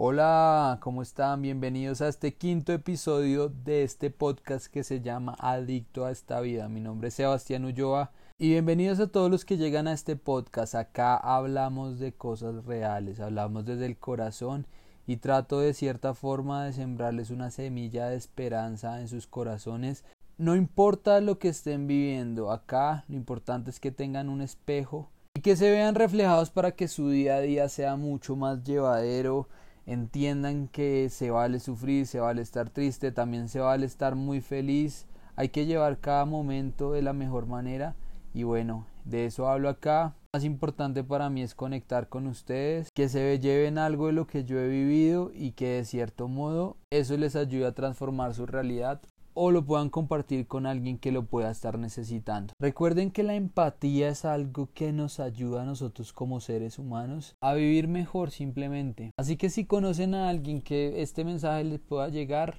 Hola, ¿cómo están? Bienvenidos a este quinto episodio de este podcast que se llama Adicto a esta vida. Mi nombre es Sebastián Ulloa y bienvenidos a todos los que llegan a este podcast. Acá hablamos de cosas reales, hablamos desde el corazón y trato de cierta forma de sembrarles una semilla de esperanza en sus corazones. No importa lo que estén viviendo, acá lo importante es que tengan un espejo y que se vean reflejados para que su día a día sea mucho más llevadero, entiendan que se vale sufrir, se vale estar triste, también se vale estar muy feliz, hay que llevar cada momento de la mejor manera y bueno, de eso hablo acá. Más importante para mí es conectar con ustedes, que se lleven algo de lo que yo he vivido y que de cierto modo eso les ayude a transformar su realidad o lo puedan compartir con alguien que lo pueda estar necesitando. Recuerden que la empatía es algo que nos ayuda a nosotros como seres humanos a vivir mejor simplemente. Así que si conocen a alguien que este mensaje les pueda llegar,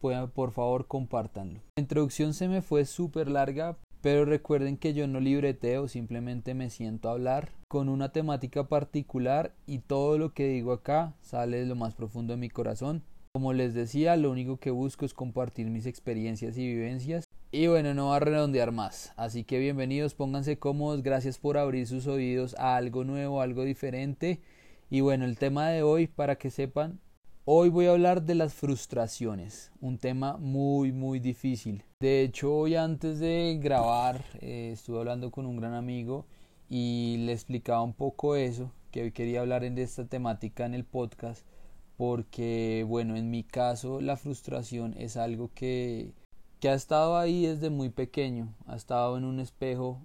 por favor compártanlo. La introducción se me fue súper larga, pero recuerden que yo no libreteo, simplemente me siento hablar con una temática particular y todo lo que digo acá sale de lo más profundo de mi corazón como les decía, lo único que busco es compartir mis experiencias y vivencias. Y bueno, no va a redondear más. Así que bienvenidos, pónganse cómodos, gracias por abrir sus oídos a algo nuevo, algo diferente. Y bueno, el tema de hoy, para que sepan, hoy voy a hablar de las frustraciones, un tema muy, muy difícil. De hecho, hoy antes de grabar, eh, estuve hablando con un gran amigo y le explicaba un poco eso, que hoy quería hablar en esta temática en el podcast porque bueno, en mi caso la frustración es algo que, que ha estado ahí desde muy pequeño, ha estado en un espejo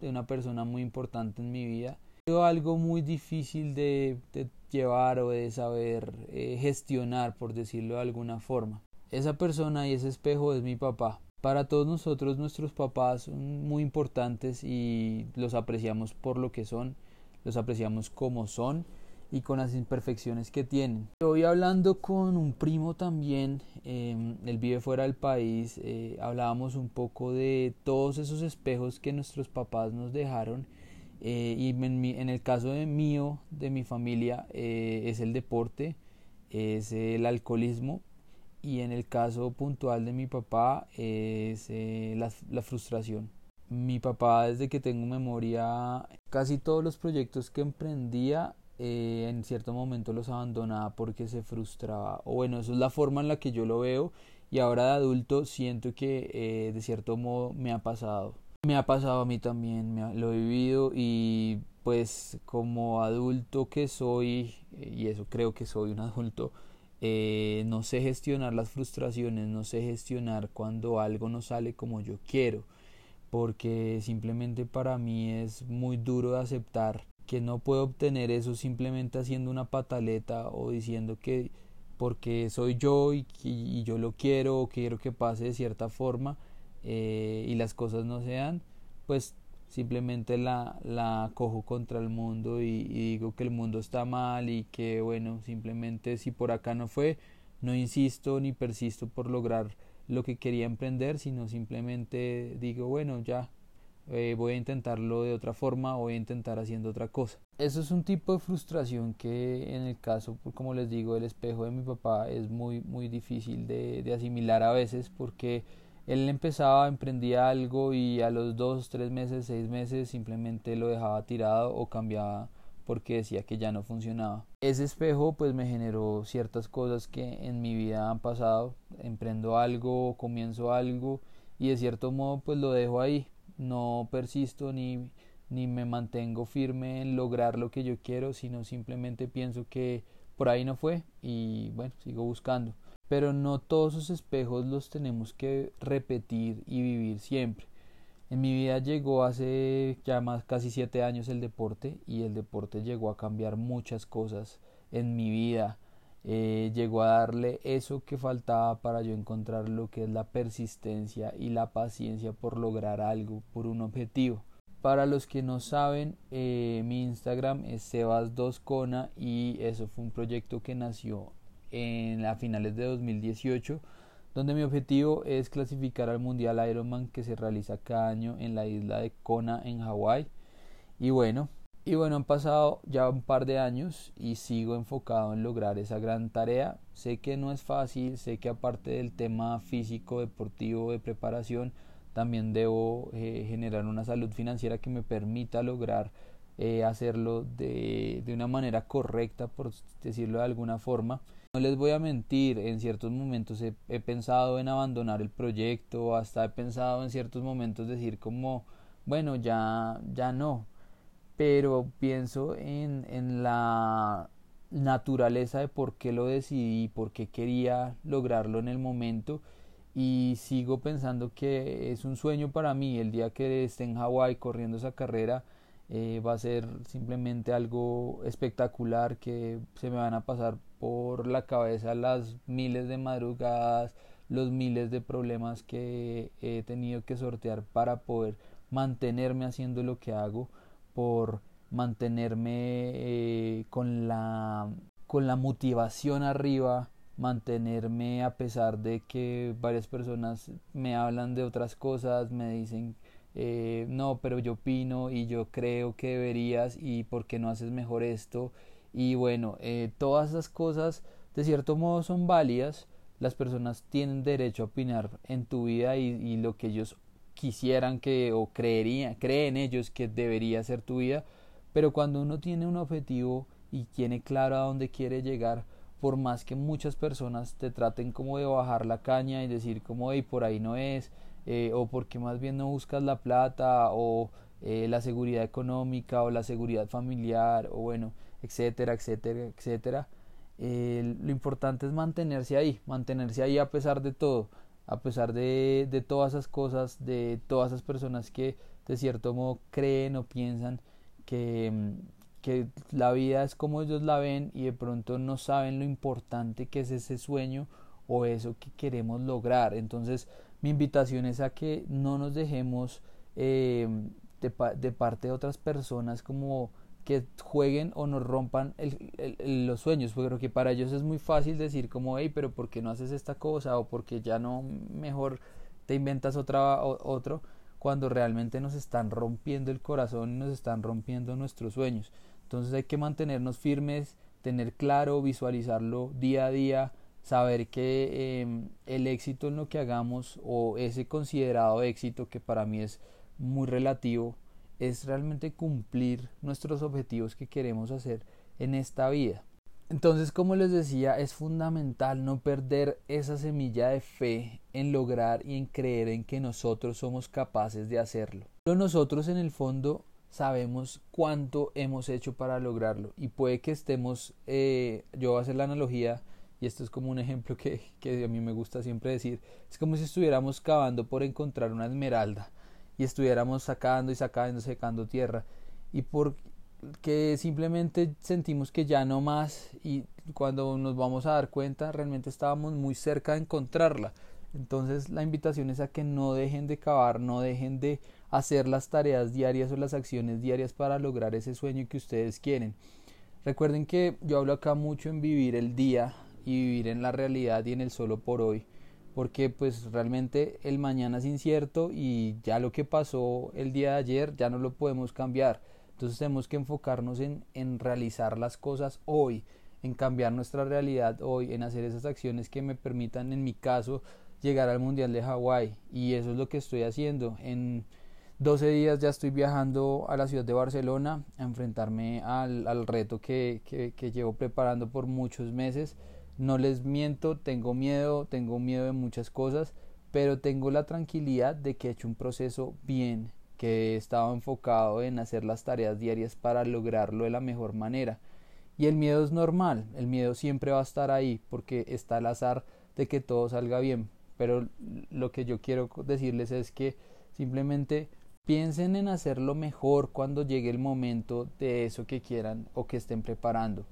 de una persona muy importante en mi vida. Es algo muy difícil de, llevar o de saber eh, gestionar, por decirlo de alguna forma. Esa persona y ese espejo es mi papá. Para todos nosotros nuestros papás son muy importantes y los apreciamos por lo que son, los apreciamos como son y con las imperfecciones que tienen. Hoy hablando con un primo también, eh, él vive fuera del país, eh, hablábamos un poco de todos esos espejos que nuestros papás nos dejaron eh, y en, el caso de mío, de mi familia, eh, es el deporte, es el alcoholismo y en el caso puntual de mi papá es la, la frustración. Mi papá desde que tengo memoria, casi todos los proyectos que emprendía eh, en cierto momento los abandonaba porque se frustraba. O bueno, eso es la forma en la que yo lo veo y ahora de adulto siento que eh, de cierto modo me ha pasado. Me ha pasado a mí también, me lo he vivido y pues como adulto que soy, eh, y eso creo que soy un adulto, no sé gestionar las frustraciones, no sé gestionar cuando algo no sale como yo quiero, porque simplemente para mí es muy duro de aceptar que no puedo obtener eso simplemente haciendo una pataleta o diciendo que porque soy yo y, y yo lo quiero o quiero que pase de cierta forma eh, y las cosas no sean, pues simplemente la, la cojo contra el mundo y, y, digo que el mundo está mal y que bueno, simplemente si por acá no fue, no insisto ni persisto por lograr lo que quería emprender, sino simplemente digo, bueno, ya eh, voy a intentarlo de otra forma voy a intentar haciendo otra cosa. Eso es un tipo de frustración que en el caso, como les digo, del espejo de mi papá es muy, muy difícil de, de asimilar a veces porque él empezaba, emprendía algo y a los dos, tres meses, seis meses simplemente lo dejaba tirado o cambiaba porque decía que ya no funcionaba. Ese espejo pues me generó ciertas cosas que en mi vida han pasado. Emprendo algo, comienzo algo y de cierto modo pues lo dejo ahí no persisto ni, ni me mantengo firme en lograr lo que yo quiero, sino simplemente pienso que por ahí no fue y bueno, sigo buscando. Pero no todos esos espejos los tenemos que repetir y vivir siempre. En mi vida llegó hace ya más casi siete años el deporte y el deporte llegó a cambiar muchas cosas en mi vida eh, llegó a darle eso que faltaba para yo encontrar lo que es la persistencia y la paciencia por lograr algo, por un objetivo. Para los que no saben, eh, mi Instagram es Sebas2Cona y eso fue un proyecto que nació en a finales de 2018 donde mi objetivo es clasificar al Mundial Ironman que se realiza cada año en la isla de Kona en Hawái. Y bueno, Y bueno, han pasado ya un par de años y sigo enfocado en lograr esa gran tarea. Sé que no es fácil, sé que aparte del tema físico, deportivo, de preparación, también debo eh, generar una salud financiera que me permita lograr eh, hacerlo de, de una manera correcta, por decirlo de alguna forma. No les voy a mentir, en ciertos momentos he, he, pensado en abandonar el proyecto, hasta he pensado en ciertos momentos decir como, bueno, ya, ya no, pero pienso en, en la naturaleza de por qué lo decidí, por qué quería lograrlo en el momento y sigo pensando que es un sueño para mí el día que esté en Hawái corriendo esa carrera eh, va a ser simplemente algo espectacular que se me van a pasar por la cabeza las miles de madrugadas los miles de problemas que he tenido que sortear para poder mantenerme haciendo lo que hago por mantenerme eh, con la con la motivación arriba mantenerme a pesar de que varias personas me hablan de otras cosas me dicen eh, no pero yo opino y yo creo que deberías y por qué no haces mejor esto y bueno eh, todas esas cosas de cierto modo son válidas. Las personas tienen derecho a opinar en tu vida y, y lo que ellos quisieran que o creerían, creen ellos que debería ser tu vida, pero cuando uno tiene un objetivo y tiene claro a dónde quiere llegar, por más que muchas personas te traten como de bajar la caña y decir como hey por ahí no es, eh, o porque más bien no buscas la plata o eh, la seguridad económica o la seguridad familiar o bueno, etcétera, etcétera, etcétera. Eh, lo importante es mantenerse ahí, mantenerse ahí a pesar de todo a pesar de, de todas esas cosas, de todas esas personas que de cierto modo creen o piensan que, mm, que la vida es como ellos la ven y de pronto no saben lo importante que es ese sueño o eso que queremos lograr. Entonces mi invitación es a que no nos dejemos eh, de, de parte de otras personas como que jueguen o nos rompan el, los sueños, creo que para ellos es muy fácil decir como, hey, pero ¿por qué no haces esta cosa? o porque ya no mejor te inventas otra otro cuando realmente nos están rompiendo el corazón y nos están rompiendo nuestros sueños. Entonces hay que mantenernos firmes, tener claro, visualizarlo día a día, saber que em, el éxito en lo que hagamos o ese considerado éxito que para mí es muy relativo es realmente cumplir nuestros objetivos que queremos hacer en esta vida. Entonces, como les decía, es fundamental no perder esa semilla de fe en lograr y en creer en que nosotros somos capaces de hacerlo. Pero nosotros en el fondo sabemos cuánto hemos hecho para lograrlo y puede que estemos, eh, yo voy a hacer la analogía y esto es como un ejemplo que, que a mí me gusta siempre decir, es como si estuviéramos cavando por encontrar una esmeralda y estuviéramos sacando y sacando, secando tierra. Y porque simplemente sentimos que ya no más y cuando nos vamos a dar cuenta realmente estábamos muy cerca de encontrarla. Entonces la invitación es a que no dejen de cavar, no dejen de hacer las tareas diarias o las acciones diarias para lograr ese sueño que ustedes quieren. Recuerden que yo hablo acá mucho en vivir el día y vivir en la realidad y en el solo por hoy porque pues realmente el mañana es incierto y ya lo que pasó el día de ayer ya no lo podemos cambiar. Entonces tenemos que enfocarnos en, en realizar las cosas hoy, en cambiar nuestra realidad hoy, en hacer esas acciones que me permitan, en mi caso, llegar al Mundial de Hawái. Y eso es lo que estoy haciendo. En 12 días ya estoy viajando a la ciudad de Barcelona a enfrentarme al, al reto que, que, que llevo preparando por muchos meses no les miento, tengo miedo, tengo miedo de muchas cosas, pero tengo la tranquilidad de que he hecho un proceso bien, que he estado enfocado en hacer las tareas diarias para lograrlo de la mejor manera. Y el miedo es normal, el miedo siempre va a estar ahí porque está al azar de que todo salga bien. Pero lo que yo quiero decirles es que simplemente piensen en hacerlo mejor cuando llegue el momento de eso que quieran o que estén preparando.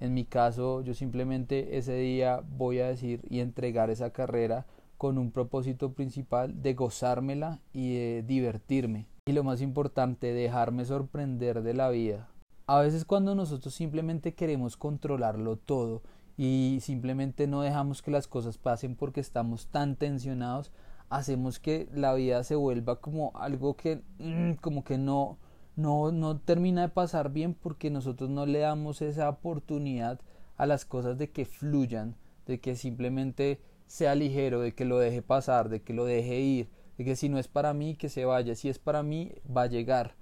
En mi caso, yo simplemente ese día voy a decir y entregar esa carrera con un propósito principal de gozármela y de divertirme. Y lo más importante, dejarme sorprender de la vida. A veces cuando nosotros simplemente queremos controlarlo todo y simplemente no dejamos que las cosas pasen porque estamos tan tensionados, hacemos que la vida se vuelva como algo que mm, como que no no, no termina de pasar bien porque nosotros no le damos esa oportunidad a las cosas de que fluyan, de que simplemente sea ligero, de que lo deje pasar, de que lo deje ir, de que si no es para mí, que se vaya, si es para mí, va a llegar.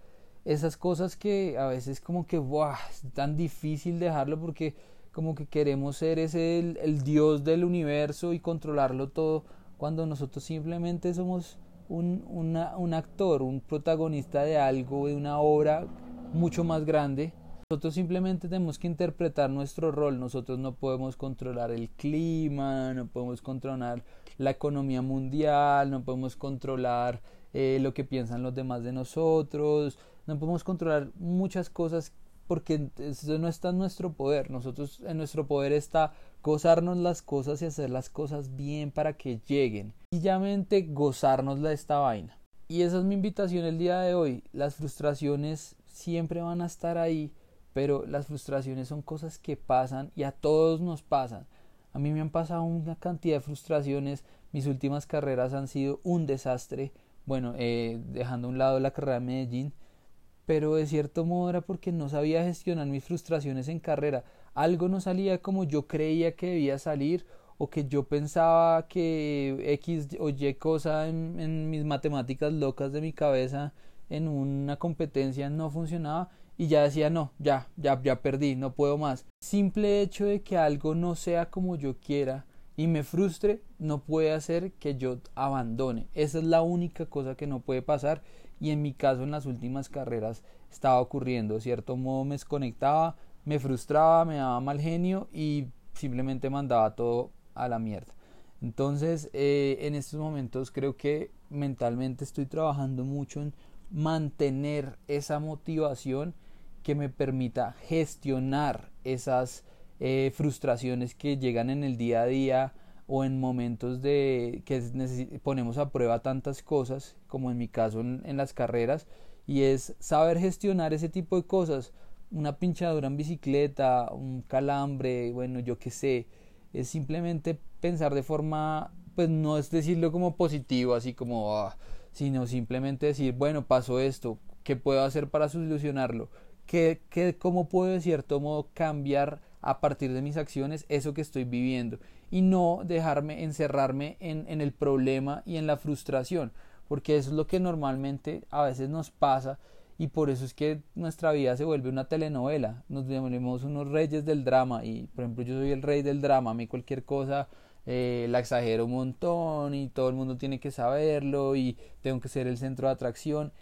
Esas cosas que a veces como que, ¡buah! es tan difícil dejarlo porque como que queremos ser ese el, el Dios del universo y controlarlo todo, cuando nosotros simplemente somos un, un actor, un protagonista de algo, de una obra mucho más grande. Nosotros simplemente tenemos que interpretar nuestro rol. Nosotros no podemos controlar el clima, no podemos controlar la economía mundial, no podemos controlar eh, lo que piensan los demás de nosotros, no podemos controlar muchas cosas porque eso no está en nuestro poder. Nosotros en nuestro poder está gozarnos las cosas y hacer las cosas bien para que lleguen. Sencillamente gozarnos de esta vaina. Y esa es mi invitación el día de hoy. Las frustraciones siempre van a estar ahí, pero las frustraciones son cosas que pasan y a todos nos pasan. A mí me han pasado una cantidad de frustraciones. Mis últimas carreras han sido un desastre. Bueno, eh, dejando a un lado la carrera de Medellín, pero de cierto modo era porque no sabía gestionar mis frustraciones en carrera. Algo no salía como yo creía que debía salir o que yo pensaba que X o Y cosa en, mis matemáticas locas de mi cabeza en una competencia no funcionaba y ya decía no, ya, ya, ya perdí, no puedo más. Simple hecho de que algo no sea como yo quiera y me frustre no puede hacer que yo abandone. Esa es la única cosa que no puede pasar y en mi caso en las últimas carreras estaba ocurriendo. De cierto modo me desconectaba, me frustraba, me daba mal genio y simplemente mandaba todo a la mierda. Entonces eh, en estos momentos creo que mentalmente estoy trabajando mucho en mantener esa motivación que me permita gestionar esas eh, frustraciones que llegan en el día a día o en momentos de que ponemos a prueba tantas cosas como en mi caso en, las carreras y es saber gestionar ese tipo de cosas una pinchadura en bicicleta un calambre bueno yo qué sé. Es simplemente pensar de forma pues no es decirlo como positivo así como ah", sino simplemente decir bueno pasó esto qué puedo hacer para solucionarlo ¿Qué, qué, cómo puedo de cierto modo cambiar a partir de mis acciones eso que estoy viviendo y no dejarme encerrarme en, en el problema y en la frustración, porque eso es lo que normalmente a veces nos pasa y por eso es que nuestra vida se vuelve una telenovela, nos volvemos unos reyes del drama y por ejemplo yo soy el rey del drama, a mí cualquier cosa eh, la exagero un montón y todo el mundo tiene que saberlo y tengo que ser el centro de atracción.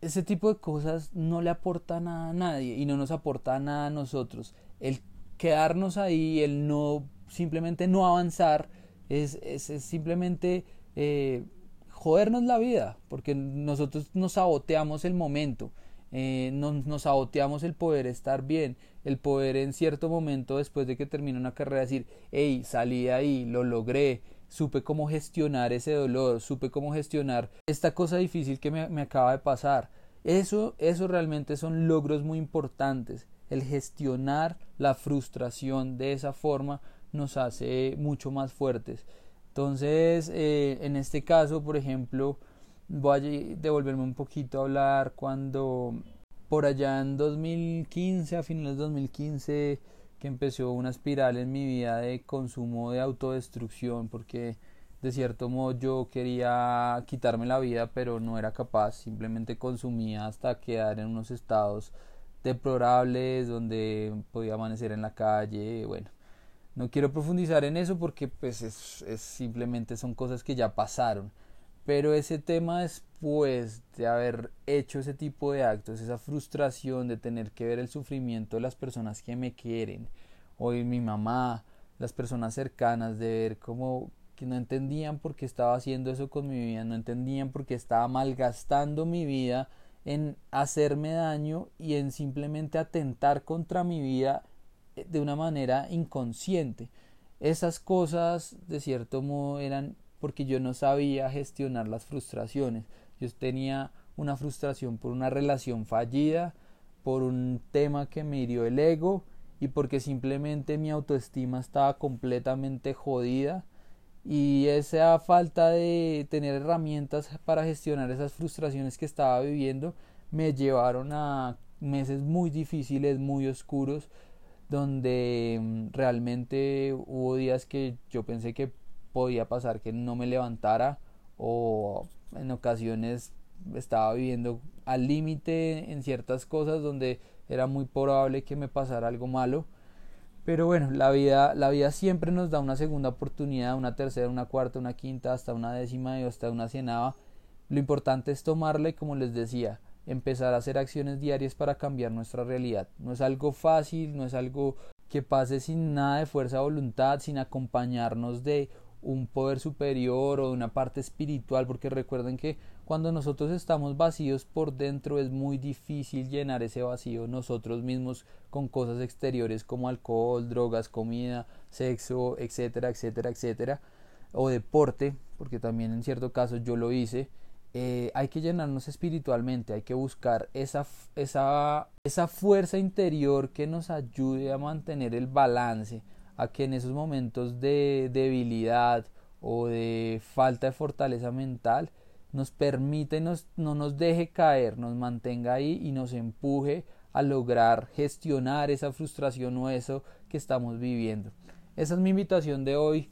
Ese tipo de cosas no le aporta nada a nadie y no nos aporta nada a nosotros. El quedarnos ahí, el no simplemente no avanzar, es, es, simplemente eh, jodernos la vida, porque nosotros nos saboteamos el momento, eh, nos, nos, saboteamos el poder estar bien, el poder en cierto momento después de que termine una carrera decir, hey, salí de ahí, lo logré, supe cómo gestionar ese dolor, supe cómo gestionar esta cosa difícil que me, me acaba de pasar. Eso, eso realmente son logros muy importantes, el gestionar la frustración de esa forma nos hace mucho más fuertes. Entonces, eh, en este caso, por ejemplo, voy a devolverme un poquito a hablar cuando por allá en 2015, a finales de 2015, que empezó una espiral en mi vida de consumo de autodestrucción, porque de cierto modo yo quería quitarme la vida, pero no era capaz, simplemente consumía hasta quedar en unos estados deplorables donde podía amanecer en la calle, bueno, no quiero profundizar en eso porque pues es, es, simplemente son cosas que ya pasaron. Pero ese tema después de haber hecho ese tipo de actos, esa frustración de tener que ver el sufrimiento de las personas que me quieren, hoy mi mamá, las personas cercanas, de ver cómo que no entendían por qué estaba haciendo eso con mi vida, no entendían por qué estaba malgastando mi vida en hacerme daño y en simplemente atentar contra mi vida de una manera inconsciente. Esas cosas, de cierto modo, eran porque yo no sabía gestionar las frustraciones. Yo tenía una frustración por una relación fallida, por un tema que me hirió el ego y porque simplemente mi autoestima estaba completamente jodida y esa falta de tener herramientas para gestionar esas frustraciones que estaba viviendo me llevaron a meses muy difíciles, muy oscuros, donde mm, realmente hubo días que yo pensé que podía pasar que no me levantara o en ocasiones estaba viviendo al límite en ciertas cosas donde era muy probable que me pasara algo malo. Pero bueno, la vida, la vida siempre nos da una segunda oportunidad, una tercera, una cuarta, una quinta, hasta una décima y hasta una cienava. Lo importante es tomarla y como les decía, empezar a hacer acciones diarias para cambiar nuestra realidad. No es algo fácil, no es algo que pase sin nada de fuerza de voluntad, sin acompañarnos de un poder superior o una parte espiritual, porque recuerden que cuando nosotros estamos vacíos por dentro es muy difícil llenar ese vacío nosotros mismos con cosas exteriores como alcohol, drogas, comida, sexo, etcétera, etcétera, etcétera, o deporte, porque también en cierto caso yo lo hice. Eh, hay que llenarnos espiritualmente, hay que buscar esa, esa, esa fuerza interior que nos ayude a mantener el balance, a que en esos momentos de debilidad o de falta de fortaleza mental nos permite, nos, no nos deje caer, nos mantenga ahí y nos empuje a lograr gestionar esa frustración o eso que estamos viviendo. Esa es mi invitación de hoy,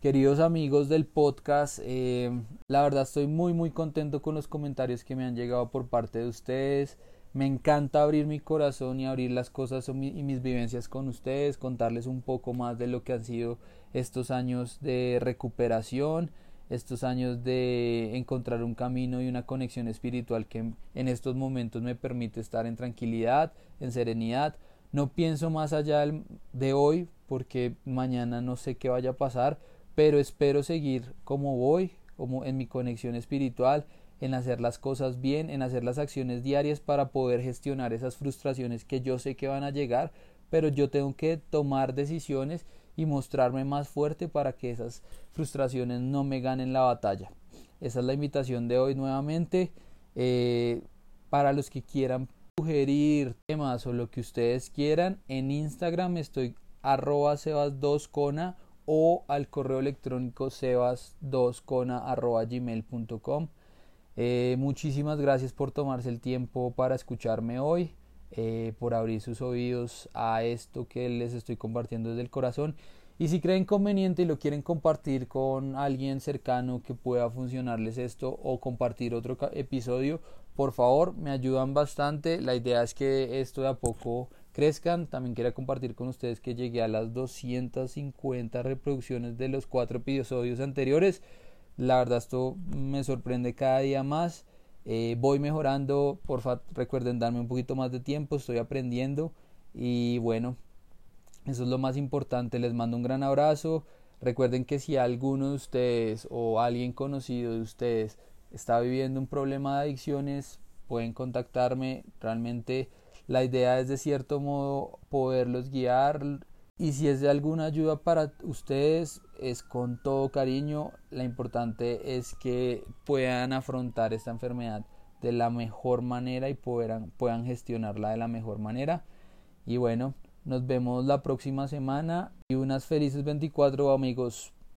queridos amigos del podcast. Eh, la verdad estoy muy muy contento con los comentarios que me han llegado por parte de ustedes. Me encanta abrir mi corazón y abrir las cosas y mis vivencias con ustedes, contarles un poco más de lo que han sido estos años de recuperación, estos años de encontrar un camino y una conexión espiritual que en estos momentos me permite estar en tranquilidad, en serenidad. No pienso más allá de hoy porque mañana no sé qué vaya a pasar, pero espero seguir como voy, como en mi conexión espiritual, en hacer las cosas bien, en hacer las acciones diarias para poder gestionar esas frustraciones que yo sé que van a llegar, pero yo tengo que tomar decisiones y mostrarme más fuerte para que esas frustraciones no me ganen la batalla. Esa es la invitación de hoy nuevamente. Eh, para los que quieran sugerir temas o lo que ustedes quieran, en Instagram estoy arroba sebas2cona o al correo electrónico sebas2cona arroba gmail.com. Eh, muchísimas gracias por tomarse el tiempo para escucharme hoy, eh, por abrir sus oídos a esto que les estoy compartiendo desde el corazón. Y si creen conveniente y lo quieren compartir con alguien cercano que pueda funcionarles esto o compartir otro episodio, por favor, me ayudan bastante. La idea es que esto de a poco crezcan. También quiero compartir con ustedes que llegué a las 250 reproducciones de los cuatro episodios anteriores. La verdad esto me sorprende cada día más. Eh, voy mejorando, por favor recuerden darme un poquito más de tiempo, estoy aprendiendo y bueno, eso es lo más importante. Les mando un gran abrazo. Recuerden que si alguno de ustedes o alguien conocido de ustedes está viviendo un problema de adicciones, pueden contactarme. Realmente la idea es de cierto modo poderlos guiar, y si es de alguna ayuda para ustedes, es con todo cariño. La importante es que puedan afrontar esta enfermedad de la mejor manera y puedan, puedan gestionarla de la mejor manera. Y bueno, nos vemos la próxima semana y unas felices 24 amigos.